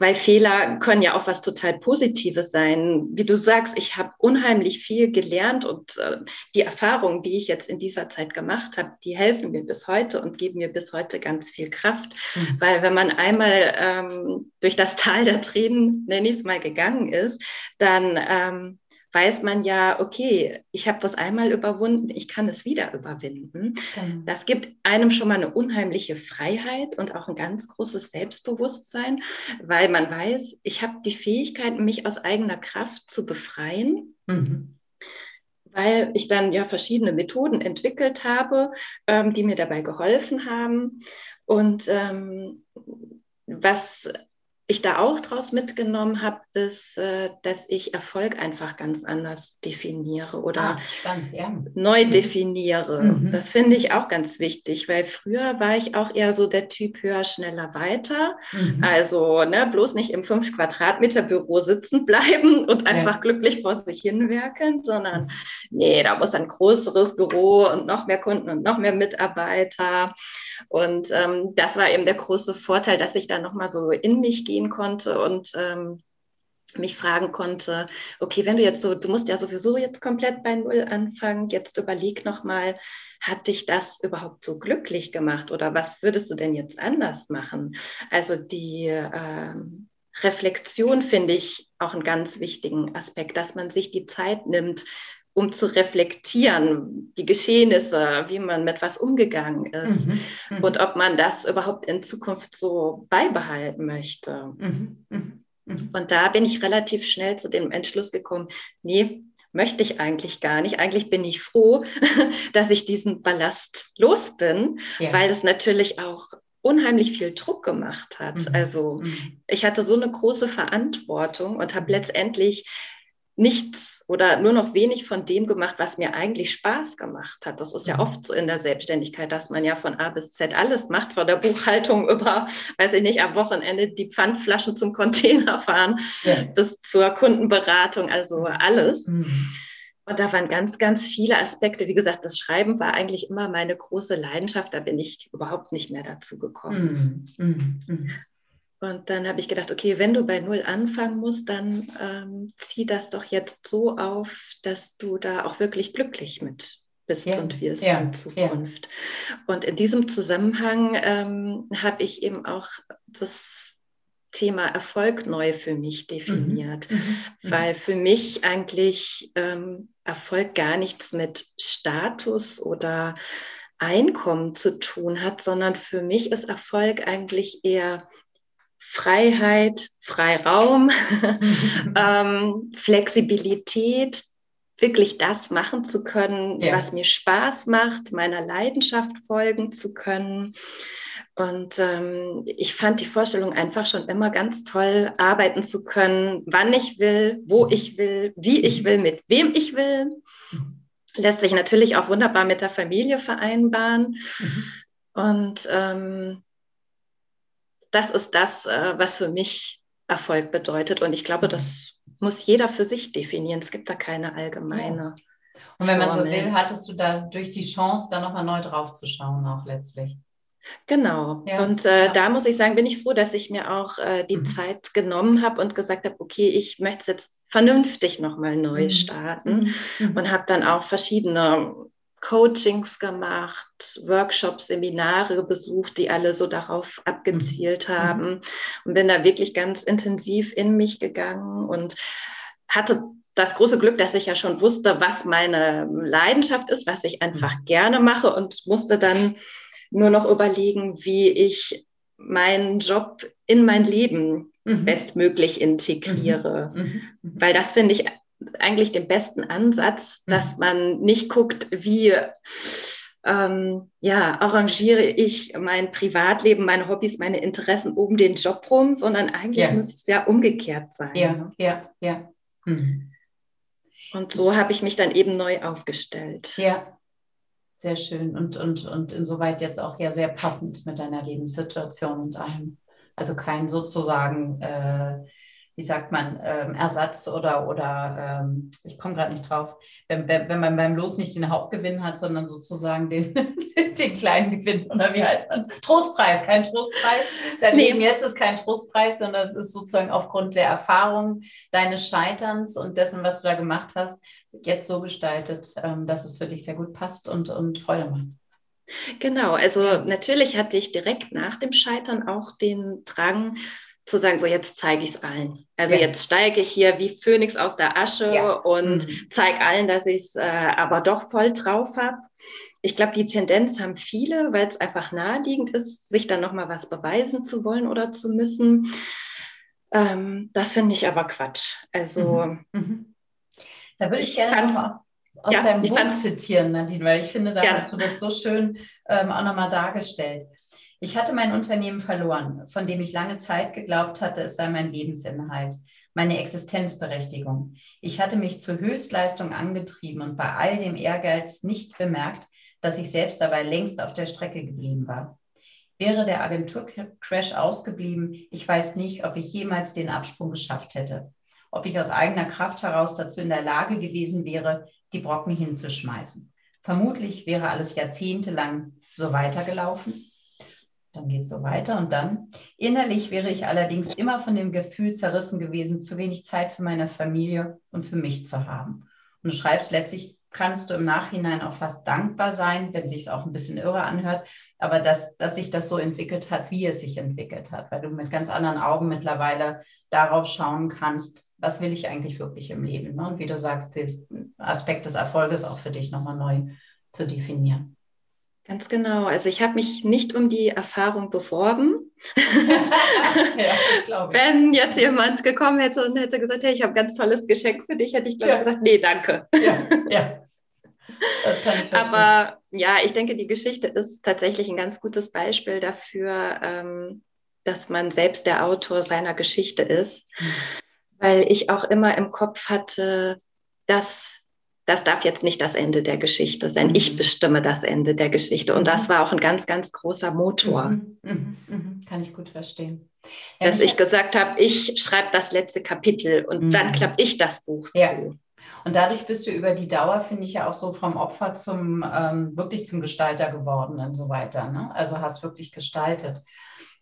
weil Fehler können ja auch was total Positives sein. Wie du sagst, ich habe unheimlich viel gelernt und äh, die Erfahrungen, die ich jetzt in dieser Zeit gemacht habe, die helfen mir bis heute und geben mir bis heute ganz viel Kraft. Mhm. Weil wenn man einmal ähm, durch das Tal der Tränen, nenne ich es mal, gegangen ist, dann ähm, weiß man ja, okay, ich habe das einmal überwunden, ich kann es wieder überwinden. Genau. Das gibt einem schon mal eine unheimliche Freiheit und auch ein ganz großes Selbstbewusstsein, weil man weiß, ich habe die Fähigkeit, mich aus eigener Kraft zu befreien. Mhm weil ich dann ja verschiedene Methoden entwickelt habe, ähm, die mir dabei geholfen haben. Und ähm, was ich da auch draus mitgenommen habe, ist, äh, dass ich Erfolg einfach ganz anders definiere oder ah, spannend, ja. neu mhm. definiere. Mhm. Das finde ich auch ganz wichtig, weil früher war ich auch eher so der Typ höher, schneller, weiter. Mhm. Also ne, bloß nicht im 5 Quadratmeter Büro sitzen bleiben und einfach ja. glücklich vor sich hinwerkeln, sondern nee, da muss ein größeres Büro und noch mehr Kunden und noch mehr Mitarbeiter. Und ähm, das war eben der große Vorteil, dass ich da nochmal so in mich gehe gehen konnte und ähm, mich fragen konnte, okay, wenn du jetzt so, du musst ja sowieso jetzt komplett bei Null anfangen, jetzt überleg nochmal, hat dich das überhaupt so glücklich gemacht oder was würdest du denn jetzt anders machen? Also die ähm, Reflexion finde ich auch einen ganz wichtigen Aspekt, dass man sich die Zeit nimmt, um zu reflektieren, die Geschehnisse, wie man mit was umgegangen ist mhm, mhm. und ob man das überhaupt in Zukunft so beibehalten möchte. Mhm, mhm, mhm, und da bin ich relativ schnell zu dem Entschluss gekommen, nee, möchte ich eigentlich gar nicht. Eigentlich bin ich froh, dass ich diesen Ballast los bin, ja. weil es natürlich auch unheimlich viel Druck gemacht hat. Mhm. Also ich hatte so eine große Verantwortung und habe letztendlich nichts oder nur noch wenig von dem gemacht, was mir eigentlich Spaß gemacht hat. Das ist ja mhm. oft so in der Selbstständigkeit, dass man ja von A bis Z alles macht, von der Buchhaltung über, weiß ich nicht, am Wochenende die Pfandflaschen zum Container fahren, ja. bis zur Kundenberatung, also alles. Mhm. Und da waren ganz, ganz viele Aspekte. Wie gesagt, das Schreiben war eigentlich immer meine große Leidenschaft. Da bin ich überhaupt nicht mehr dazu gekommen. Mhm. mhm. Und dann habe ich gedacht, okay, wenn du bei Null anfangen musst, dann ähm, zieh das doch jetzt so auf, dass du da auch wirklich glücklich mit bist ja. und wirst ja. in Zukunft. Ja. Und in diesem Zusammenhang ähm, habe ich eben auch das Thema Erfolg neu für mich definiert, mhm. Mhm. mhm. weil für mich eigentlich ähm, Erfolg gar nichts mit Status oder Einkommen zu tun hat, sondern für mich ist Erfolg eigentlich eher Freiheit, Freiraum, ähm, Flexibilität, wirklich das machen zu können, ja. was mir Spaß macht, meiner Leidenschaft folgen zu können. Und ähm, ich fand die Vorstellung einfach schon immer ganz toll, arbeiten zu können, wann ich will, wo ich will, wie ich will, mit wem ich will. Lässt sich natürlich auch wunderbar mit der Familie vereinbaren. Mhm. Und ähm, das ist das, äh, was für mich Erfolg bedeutet. Und ich glaube, mhm. das muss jeder für sich definieren. Es gibt da keine allgemeine. Und wenn man so will, hattest du da durch die Chance, da nochmal neu drauf zu schauen, auch letztlich. Genau. Ja, und äh, ja. da muss ich sagen, bin ich froh, dass ich mir auch äh, die mhm. Zeit genommen habe und gesagt habe, okay, ich möchte es jetzt vernünftig nochmal neu mhm. starten mhm. und habe dann auch verschiedene Coachings gemacht, Workshops, Seminare besucht, die alle so darauf abgezielt mhm. haben und bin da wirklich ganz intensiv in mich gegangen und hatte das große Glück, dass ich ja schon wusste, was meine Leidenschaft ist, was ich einfach mhm. gerne mache und musste dann nur noch überlegen, wie ich meinen Job in mein Leben mhm. bestmöglich integriere. Mhm. mhm. mhm. Weil das finde ich eigentlich den besten Ansatz, mhm. dass man nicht guckt, wie ähm, ja, arrangiere ich mein Privatleben, meine Hobbys, meine Interessen um den Job rum, sondern eigentlich ja. muss es ja umgekehrt sein. Ja, ja, ja. Mhm. Und so habe ich mich dann eben neu aufgestellt. Ja, sehr schön und, und, und insoweit jetzt auch ja sehr passend mit deiner Lebenssituation und allem. Also kein sozusagen, äh, wie sagt man, ähm, Ersatz oder, oder ähm, ich komme gerade nicht drauf, wenn, wenn man beim Los nicht den Hauptgewinn hat, sondern sozusagen den, den kleinen Gewinn oder wie heißt man? Trostpreis, kein Trostpreis. Daneben nee. jetzt ist kein Trostpreis, sondern es ist sozusagen aufgrund der Erfahrung deines Scheiterns und dessen, was du da gemacht hast, jetzt so gestaltet, ähm, dass es für dich sehr gut passt und, und Freude macht. Genau, also natürlich hatte ich direkt nach dem Scheitern auch den Drang zu sagen, so jetzt zeige ich es allen. Also ja. jetzt steige ich hier wie Phönix aus der Asche ja. und mhm. zeige allen, dass ich es äh, aber doch voll drauf habe. Ich glaube, die Tendenz haben viele, weil es einfach naheliegend ist, sich dann nochmal was beweisen zu wollen oder zu müssen. Ähm, das finde ich aber Quatsch. Also mhm. Mhm. Da würde ich, ich gerne nochmal aus ja, deinem Buch zitieren, Nadine, weil ich finde, da ja. hast du das so schön ähm, auch nochmal dargestellt. Ich hatte mein Unternehmen verloren, von dem ich lange Zeit geglaubt hatte, es sei mein Lebensinhalt, meine Existenzberechtigung. Ich hatte mich zur Höchstleistung angetrieben und bei all dem Ehrgeiz nicht bemerkt, dass ich selbst dabei längst auf der Strecke geblieben war. Wäre der Agenturcrash ausgeblieben, ich weiß nicht, ob ich jemals den Absprung geschafft hätte ob ich aus eigener Kraft heraus dazu in der Lage gewesen wäre, die Brocken hinzuschmeißen. Vermutlich wäre alles jahrzehntelang so weitergelaufen. Dann geht es so weiter und dann. Innerlich wäre ich allerdings immer von dem Gefühl zerrissen gewesen, zu wenig Zeit für meine Familie und für mich zu haben. Und du schreibst letztlich, kannst du im Nachhinein auch fast dankbar sein, wenn sich es auch ein bisschen irre anhört, aber dass, dass sich das so entwickelt hat, wie es sich entwickelt hat, weil du mit ganz anderen Augen mittlerweile darauf schauen kannst, was will ich eigentlich wirklich im Leben. Ne? Und wie du sagst, den Aspekt des Erfolges auch für dich nochmal neu zu definieren. Ganz genau. Also ich habe mich nicht um die Erfahrung beworben. ja, Wenn jetzt jemand gekommen hätte und hätte gesagt, hey, ich habe ein ganz tolles Geschenk für dich, hätte ich glaube ja. gesagt, nee, danke. Ja, ja. Das kann ich verstehen. Aber ja, ich denke, die Geschichte ist tatsächlich ein ganz gutes Beispiel dafür, ähm, dass man selbst der Autor seiner Geschichte ist. Mhm weil ich auch immer im Kopf hatte, dass das darf jetzt nicht das Ende der Geschichte sein. Mhm. Ich bestimme das Ende der Geschichte. Und das mhm. war auch ein ganz, ganz großer Motor. Mhm. Mhm. mhm. Kann ich gut verstehen. Ja, dass ich gesagt habe, ich schreibe das letzte Kapitel und mhm. dann klappe ich das Buch ja. zu. Und dadurch bist du über die Dauer, finde ich ja auch so vom Opfer zum ähm, wirklich zum Gestalter geworden und so weiter. Ne? Also hast wirklich gestaltet.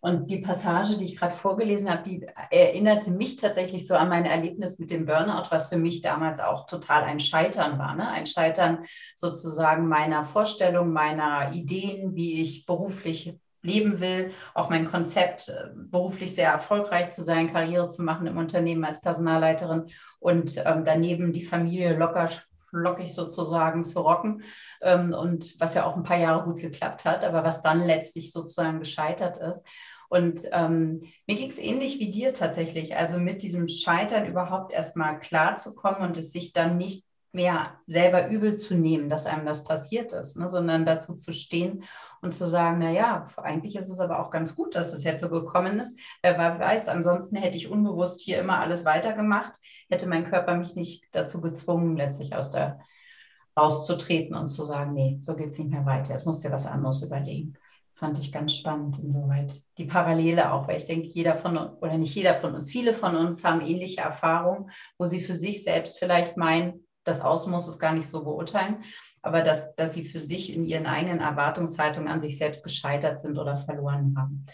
Und die Passage, die ich gerade vorgelesen habe, die erinnerte mich tatsächlich so an mein Erlebnis mit dem Burnout, was für mich damals auch total ein Scheitern war. Ne? Ein Scheitern sozusagen meiner Vorstellung, meiner Ideen, wie ich beruflich leben will, auch mein Konzept, äh, beruflich sehr erfolgreich zu sein, Karriere zu machen im Unternehmen als Personalleiterin und ähm, daneben die Familie locker flockig sozusagen zu rocken ähm, und was ja auch ein paar Jahre gut geklappt hat, aber was dann letztlich sozusagen gescheitert ist. Und ähm, mir ging es ähnlich wie dir tatsächlich, also mit diesem Scheitern überhaupt erstmal klarzukommen und es sich dann nicht mehr selber übel zu nehmen, dass einem das passiert ist, ne, sondern dazu zu stehen und zu sagen, na ja, eigentlich ist es aber auch ganz gut, dass es jetzt so gekommen ist. Wer weiß, ansonsten hätte ich unbewusst hier immer alles weitergemacht, hätte mein Körper mich nicht dazu gezwungen, letztlich aus der rauszutreten und zu sagen, nee, so geht es nicht mehr weiter. Jetzt musst du dir was anderes überlegen. Fand ich ganz spannend insoweit. Die Parallele auch, weil ich denke, jeder von uns, oder nicht jeder von uns, viele von uns haben ähnliche Erfahrungen, wo sie für sich selbst vielleicht meinen, das Außen muss es gar nicht so beurteilen, aber dass, dass sie für sich in ihren eigenen Erwartungshaltungen an sich selbst gescheitert sind oder verloren haben.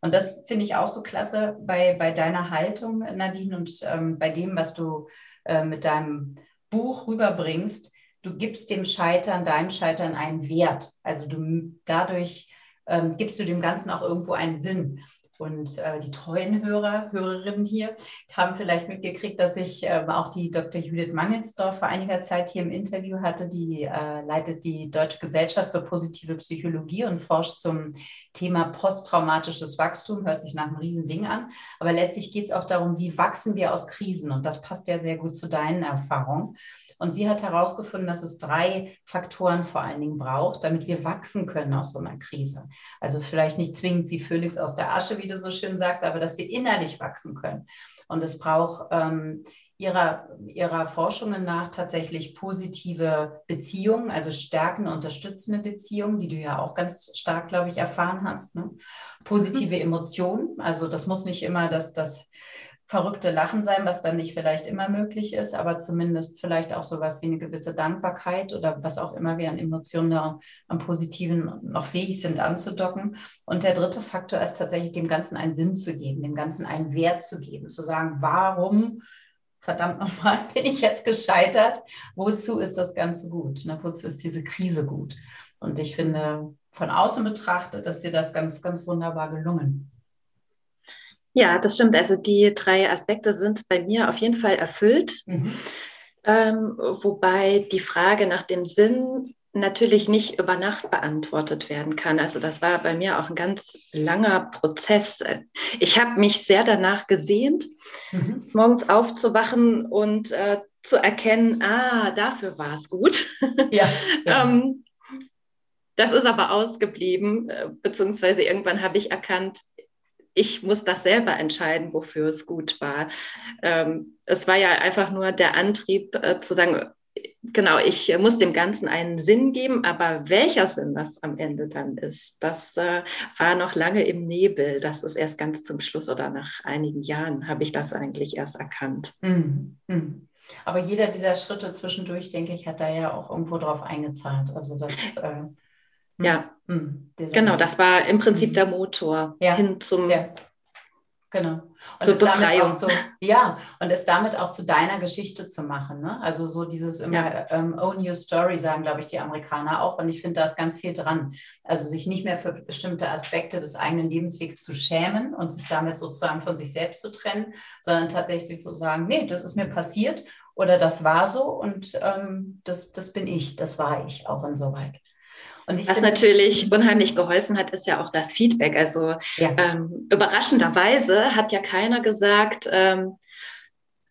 Und das finde ich auch so klasse bei, bei deiner Haltung, Nadine, und ähm, bei dem, was du äh, mit deinem Buch rüberbringst. Du gibst dem Scheitern, deinem Scheitern einen Wert. Also du dadurch ähm, gibst du dem Ganzen auch irgendwo einen Sinn. Und äh, die treuen Hörer, Hörerinnen hier haben vielleicht mitgekriegt, dass ich äh, auch die Dr. Judith Mangelsdorf vor einiger Zeit hier im Interview hatte. Die äh, leitet die Deutsche Gesellschaft für positive Psychologie und forscht zum Thema posttraumatisches Wachstum. Hört sich nach einem Riesending an. Aber letztlich geht es auch darum, wie wachsen wir aus Krisen. Und das passt ja sehr gut zu deinen Erfahrungen. Und sie hat herausgefunden, dass es drei Faktoren vor allen Dingen braucht, damit wir wachsen können aus so einer Krise. Also vielleicht nicht zwingend wie Phönix aus der Asche, wie du so schön sagst, aber dass wir innerlich wachsen können. Und es braucht ähm, ihrer, ihrer Forschungen nach tatsächlich positive Beziehungen, also stärkende, unterstützende Beziehungen, die du ja auch ganz stark, glaube ich, erfahren hast. Ne? Positive mhm. Emotionen, also das muss nicht immer das, das verrückte Lachen sein, was dann nicht vielleicht immer möglich ist, aber zumindest vielleicht auch sowas wie eine gewisse Dankbarkeit oder was auch immer wir an Emotionen da am Positiven noch fähig sind anzudocken. Und der dritte Faktor ist tatsächlich dem Ganzen einen Sinn zu geben, dem Ganzen einen Wert zu geben, zu sagen, warum verdammt nochmal, bin ich jetzt gescheitert? Wozu ist das Ganze gut? Ne? Wozu ist diese Krise gut? Und ich finde, von außen betrachtet, ist dir das ganz, ganz wunderbar gelungen. Ja, das stimmt. Also die drei Aspekte sind bei mir auf jeden Fall erfüllt. Mhm. Ähm, wobei die Frage nach dem Sinn natürlich nicht über Nacht beantwortet werden kann. Also das war bei mir auch ein ganz langer Prozess. Ich habe mich sehr danach gesehnt, mhm. morgens aufzuwachen und äh, zu erkennen, ah, dafür war es gut. Ja, ja. ähm, das ist aber ausgeblieben, äh, beziehungsweise irgendwann habe ich erkannt, ich muss das selber entscheiden, wofür es gut war. Ähm, es war ja einfach nur der Antrieb äh, zu sagen, genau, ich muss dem Ganzen einen Sinn geben, aber welcher Sinn das am Ende dann ist, das äh, war noch lange im Nebel. Das ist erst ganz zum Schluss oder nach einigen Jahren habe ich das eigentlich erst erkannt. Mhm. Mhm. Aber jeder dieser Schritte zwischendurch, denke ich, hat da ja auch irgendwo drauf eingezahlt. Also das äh, ja, hm, genau, das war im Prinzip mhm. der Motor ja. hin zum ja. Genau. Und zur Befreiung. So, ja, und es damit auch zu deiner Geschichte zu machen. Ne? Also so dieses immer ja. ähm, Own Your Story sagen, glaube ich, die Amerikaner auch. Und ich finde, da ist ganz viel dran. Also sich nicht mehr für bestimmte Aspekte des eigenen Lebenswegs zu schämen und sich damit sozusagen von sich selbst zu trennen, sondern tatsächlich zu sagen, nee, das ist mir passiert oder das war so und ähm, das, das bin ich, das war ich auch insoweit. Was finde, natürlich unheimlich geholfen hat, ist ja auch das Feedback. Also ja. ähm, überraschenderweise hat ja keiner gesagt, ähm,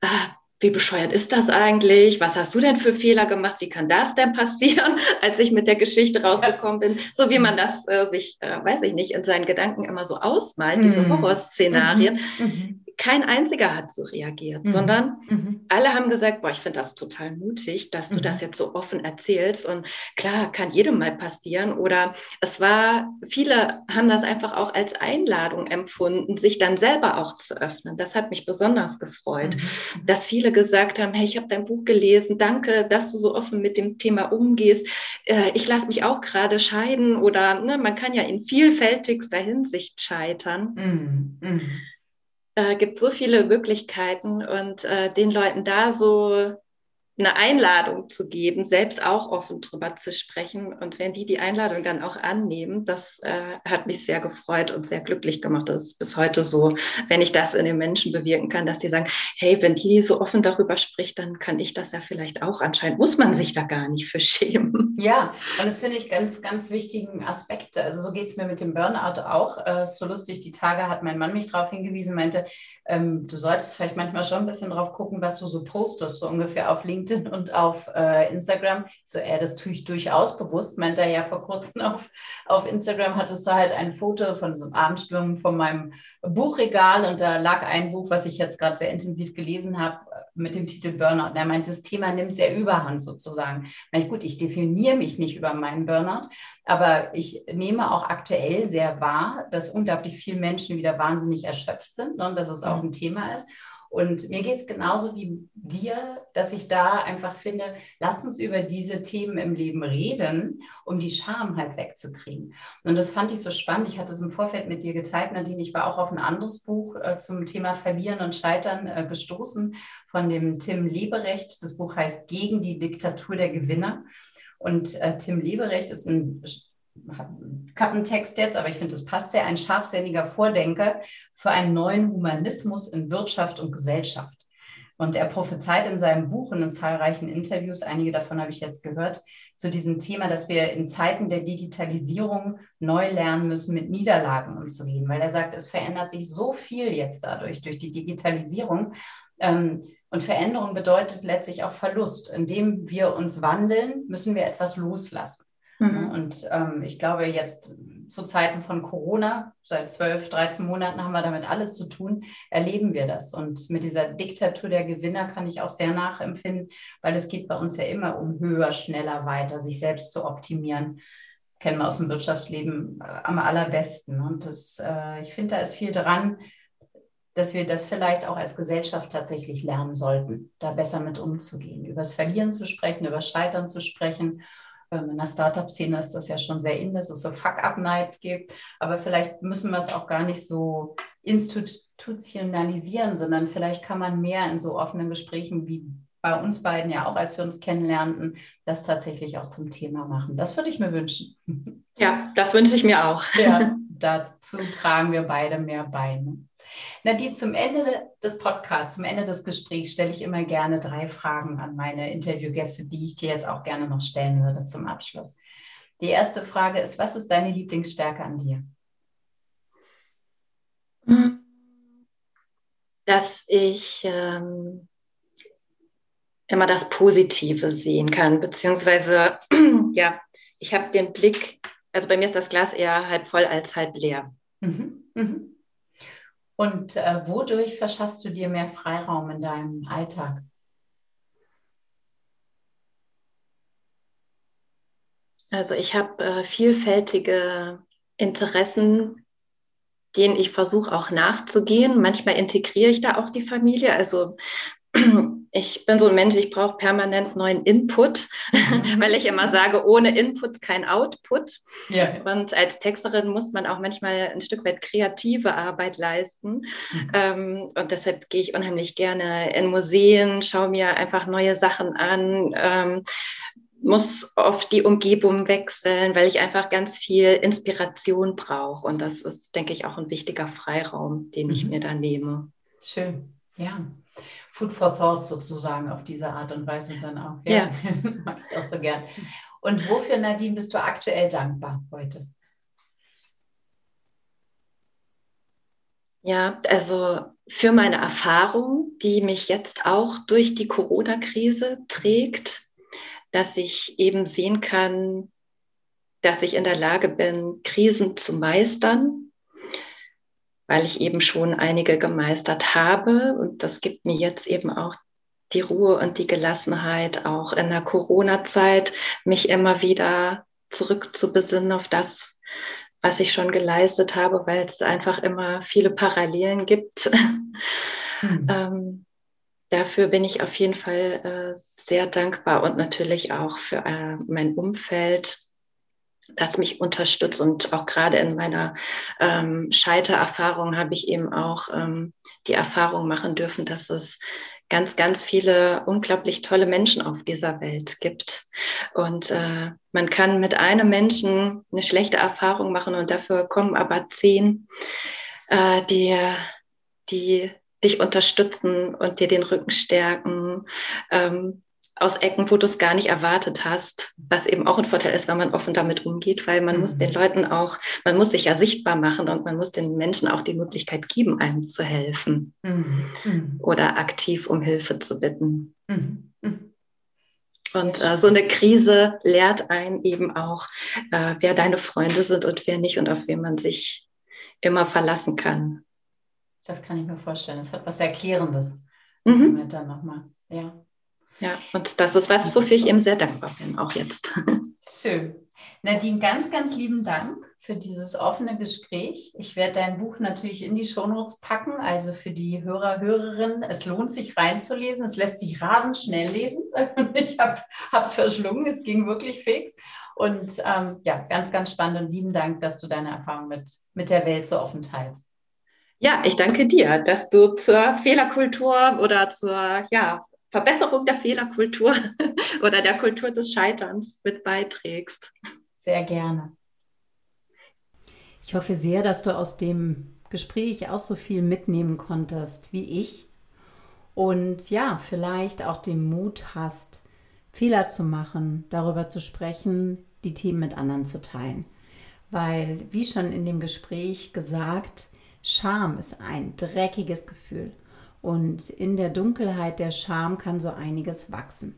ah, wie bescheuert ist das eigentlich? Was hast du denn für Fehler gemacht? Wie kann das denn passieren, als ich mit der Geschichte rausgekommen bin? So wie man das äh, sich, äh, weiß ich nicht, in seinen Gedanken immer so ausmalt, mhm. diese Horrorszenarien. Mhm. Mhm kein einziger hat so reagiert, mhm. sondern mhm. alle haben gesagt, boah, ich finde das total mutig, dass du mhm. das jetzt so offen erzählst. Und klar, kann jedem mal passieren. Oder es war, viele haben das einfach auch als Einladung empfunden, sich dann selber auch zu öffnen. Das hat mich besonders gefreut, mhm. dass viele gesagt haben, hey, ich habe dein Buch gelesen, danke, dass du so offen mit dem Thema umgehst. Äh, ich lasse mich auch gerade scheiden oder ne, man kann ja in vielfältigster Hinsicht scheitern. Äh, gibt so viele Möglichkeiten und äh, den Leuten da so eine Einladung zu geben, selbst auch offen drüber zu sprechen. Und wenn die die Einladung dann auch annehmen, das äh, hat mich sehr gefreut und sehr glücklich gemacht. Das ist bis heute so, wenn ich das in den Menschen bewirken kann, dass die sagen, hey, wenn die so offen darüber spricht, dann kann ich das ja vielleicht auch. Anscheinend muss man sich da gar nicht für schämen. Ja, und das finde ich ganz, ganz wichtigen Aspekte. Also so geht es mir mit dem Burnout auch. Äh, so lustig, die Tage hat mein Mann mich darauf hingewiesen, meinte, ähm, du solltest vielleicht manchmal schon ein bisschen drauf gucken, was du so postest, so ungefähr auf LinkedIn und auf äh, Instagram. So, er, das tue ich durchaus bewusst, meint er ja vor kurzem auf, auf Instagram hattest du halt ein Foto von so einem Abendsturm von meinem Buchregal und da lag ein Buch, was ich jetzt gerade sehr intensiv gelesen habe, mit dem Titel Burnout. Und er meint, das Thema nimmt sehr überhand sozusagen. Ich, gut, ich definiere mich nicht über meinen Burnout, aber ich nehme auch aktuell sehr wahr, dass unglaublich viele Menschen wieder wahnsinnig erschöpft sind ne, und dass es auch ein Thema ist. Und mir geht es genauso wie dir, dass ich da einfach finde, lasst uns über diese Themen im Leben reden, um die Scham halt wegzukriegen. Und das fand ich so spannend. Ich hatte es im Vorfeld mit dir geteilt, Nadine. Ich war auch auf ein anderes Buch äh, zum Thema Verlieren und Scheitern äh, gestoßen von dem Tim Leberecht. Das Buch heißt Gegen die Diktatur der Gewinner. Und äh, Tim Leberecht ist ein Kappentext jetzt, aber ich finde, das passt sehr, ein scharfsinniger Vordenker für einen neuen Humanismus in Wirtschaft und Gesellschaft. Und er prophezeit in seinem Buch und in zahlreichen Interviews, einige davon habe ich jetzt gehört, zu diesem Thema, dass wir in Zeiten der Digitalisierung neu lernen müssen, mit Niederlagen umzugehen, weil er sagt, es verändert sich so viel jetzt dadurch, durch die Digitalisierung. Ähm, und Veränderung bedeutet letztlich auch Verlust. Indem wir uns wandeln, müssen wir etwas loslassen. Mhm. Und ähm, ich glaube, jetzt zu Zeiten von Corona, seit 12, 13 Monaten haben wir damit alles zu tun, erleben wir das. Und mit dieser Diktatur der Gewinner kann ich auch sehr nachempfinden, weil es geht bei uns ja immer um höher, schneller, weiter, sich selbst zu optimieren. Kennen wir aus dem Wirtschaftsleben äh, am allerbesten. Und das, äh, ich finde, da ist viel dran, dass wir das vielleicht auch als Gesellschaft tatsächlich lernen sollten, da besser mit umzugehen, über das Verlieren zu sprechen, über Scheitern zu sprechen in der Startup-Szene ist das ja schon sehr in, dass es so Fuck-Up-Nights gibt. Aber vielleicht müssen wir es auch gar nicht so institutionalisieren, sondern vielleicht kann man mehr in so offenen Gesprächen wie bei uns beiden ja auch, als wir uns kennenlernten, das tatsächlich auch zum Thema machen. Das würde ich mir wünschen. Ja, das wünsche ich mir auch. Ja, dazu tragen wir beide mehr bei. Ne? Nadine, zum Ende des Podcasts, zum Ende des Gesprächs stelle ich immer gerne drei Fragen an meine Interviewgäste, die ich dir jetzt auch gerne noch stellen würde zum Abschluss. Die erste Frage ist, was ist deine Lieblingsstärke an dir? Dass ich ähm, immer das Positive sehen kann, beziehungsweise, ja, ich habe den Blick, also bei mir ist das Glas eher halb voll als halb leer. Mhm, mhm. Und äh, wodurch verschaffst du dir mehr Freiraum in deinem Alltag? Also ich habe äh, vielfältige Interessen, denen ich versuche auch nachzugehen. Manchmal integriere ich da auch die Familie. Also ich bin so ein Mensch, ich brauche permanent neuen Input, weil ich immer sage, ohne Input kein Output. Ja. Und als Texterin muss man auch manchmal ein Stück weit kreative Arbeit leisten. Mhm. Ähm, und deshalb gehe ich unheimlich gerne in Museen, schaue mir einfach neue Sachen an. Ähm, muss oft die Umgebung wechseln, weil ich einfach ganz viel Inspiration brauche. Und das ist, denke ich, auch ein wichtiger Freiraum, den mhm. ich mir da nehme. Schön, ja. Food for Thought sozusagen auf diese Art und Weise dann auch. Ja, ja. mag ich auch so gern. Und wofür, Nadine, bist du aktuell dankbar heute? Ja, also für meine Erfahrung, die mich jetzt auch durch die Corona-Krise trägt, dass ich eben sehen kann, dass ich in der Lage bin, Krisen zu meistern, weil ich eben schon einige gemeistert habe. Und das gibt mir jetzt eben auch die Ruhe und die Gelassenheit, auch in der Corona-Zeit, mich immer wieder zurückzubesinnen auf das, was ich schon geleistet habe, weil es einfach immer viele Parallelen gibt. Mhm. ähm, dafür bin ich auf jeden Fall äh, sehr dankbar und natürlich auch für äh, mein Umfeld, das mich unterstützt. Und auch gerade in meiner ähm, Scheitererfahrung habe ich eben auch ähm, die Erfahrung machen dürfen, dass es ganz, ganz viele unglaublich tolle Menschen auf dieser Welt gibt. Und äh, man kann mit einem Menschen eine schlechte Erfahrung machen und dafür kommen aber zehn, äh, die, die dich unterstützen und dir den Rücken stärken. Ähm, aus Ecken, wo du es gar nicht erwartet hast, was eben auch ein Vorteil ist, wenn man offen damit umgeht, weil man mhm. muss den Leuten auch, man muss sich ja sichtbar machen und man muss den Menschen auch die Möglichkeit geben, einem zu helfen mhm. oder aktiv um Hilfe zu bitten. Mhm. mhm. Und äh, so eine Krise lehrt einen eben auch, äh, wer deine Freunde sind und wer nicht und auf wen man sich immer verlassen kann. Das kann ich mir vorstellen. Das hat was Erklärendes. Mhm. Dann nochmal. Ja. Ja, und das ist was, wofür ich eben sehr dankbar bin, auch jetzt. Schön. Nadine, ganz, ganz lieben Dank für dieses offene Gespräch. Ich werde dein Buch natürlich in die Shownotes packen, also für die Hörer, Hörerinnen. Es lohnt sich reinzulesen. Es lässt sich rasend schnell lesen. Ich habe es verschlungen. Es ging wirklich fix. Und ähm, ja, ganz, ganz spannend und lieben Dank, dass du deine Erfahrung mit, mit der Welt so offen teilst. Ja, ich danke dir, dass du zur Fehlerkultur oder zur ja, Verbesserung der Fehlerkultur oder der Kultur des Scheiterns mit beiträgst. Sehr gerne. Ich hoffe sehr, dass du aus dem Gespräch auch so viel mitnehmen konntest wie ich und ja, vielleicht auch den Mut hast, Fehler zu machen, darüber zu sprechen, die Themen mit anderen zu teilen. Weil, wie schon in dem Gespräch gesagt, Scham ist ein dreckiges Gefühl. Und in der Dunkelheit der Scham kann so einiges wachsen.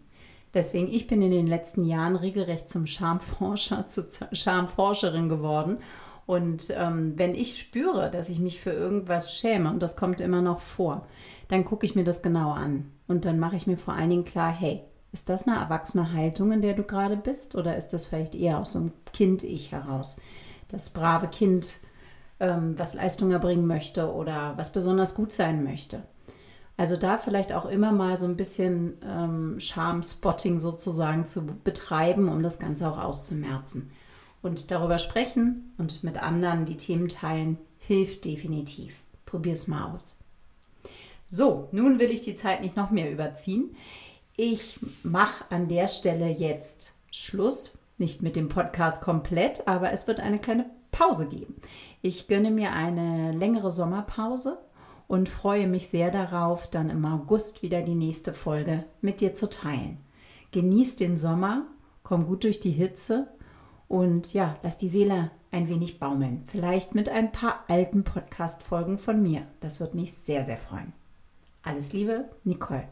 Deswegen, ich bin in den letzten Jahren regelrecht zum Schamforscher, zur Schamforscherin geworden. Und ähm, wenn ich spüre, dass ich mich für irgendwas schäme, und das kommt immer noch vor, dann gucke ich mir das genau an. Und dann mache ich mir vor allen Dingen klar, hey, ist das eine erwachsene Haltung, in der du gerade bist? Oder ist das vielleicht eher aus so einem Kind-Ich heraus? Das brave Kind, ähm, was Leistung erbringen möchte oder was besonders gut sein möchte. Also da vielleicht auch immer mal so ein bisschen ähm, Charm-Spotting sozusagen zu betreiben, um das Ganze auch auszumerzen. Und darüber sprechen und mit anderen die Themen teilen, hilft definitiv. Probier es mal aus. So, nun will ich die Zeit nicht noch mehr überziehen. Ich mache an der Stelle jetzt Schluss. Nicht mit dem Podcast komplett, aber es wird eine kleine Pause geben. Ich gönne mir eine längere Sommerpause und freue mich sehr darauf, dann im August wieder die nächste Folge mit dir zu teilen. Genieß den Sommer, komm gut durch die Hitze und ja, lass die Seele ein wenig baumeln. Vielleicht mit ein paar alten Podcast-Folgen von mir. Das würde mich sehr, sehr freuen. Alles Liebe, Nicole.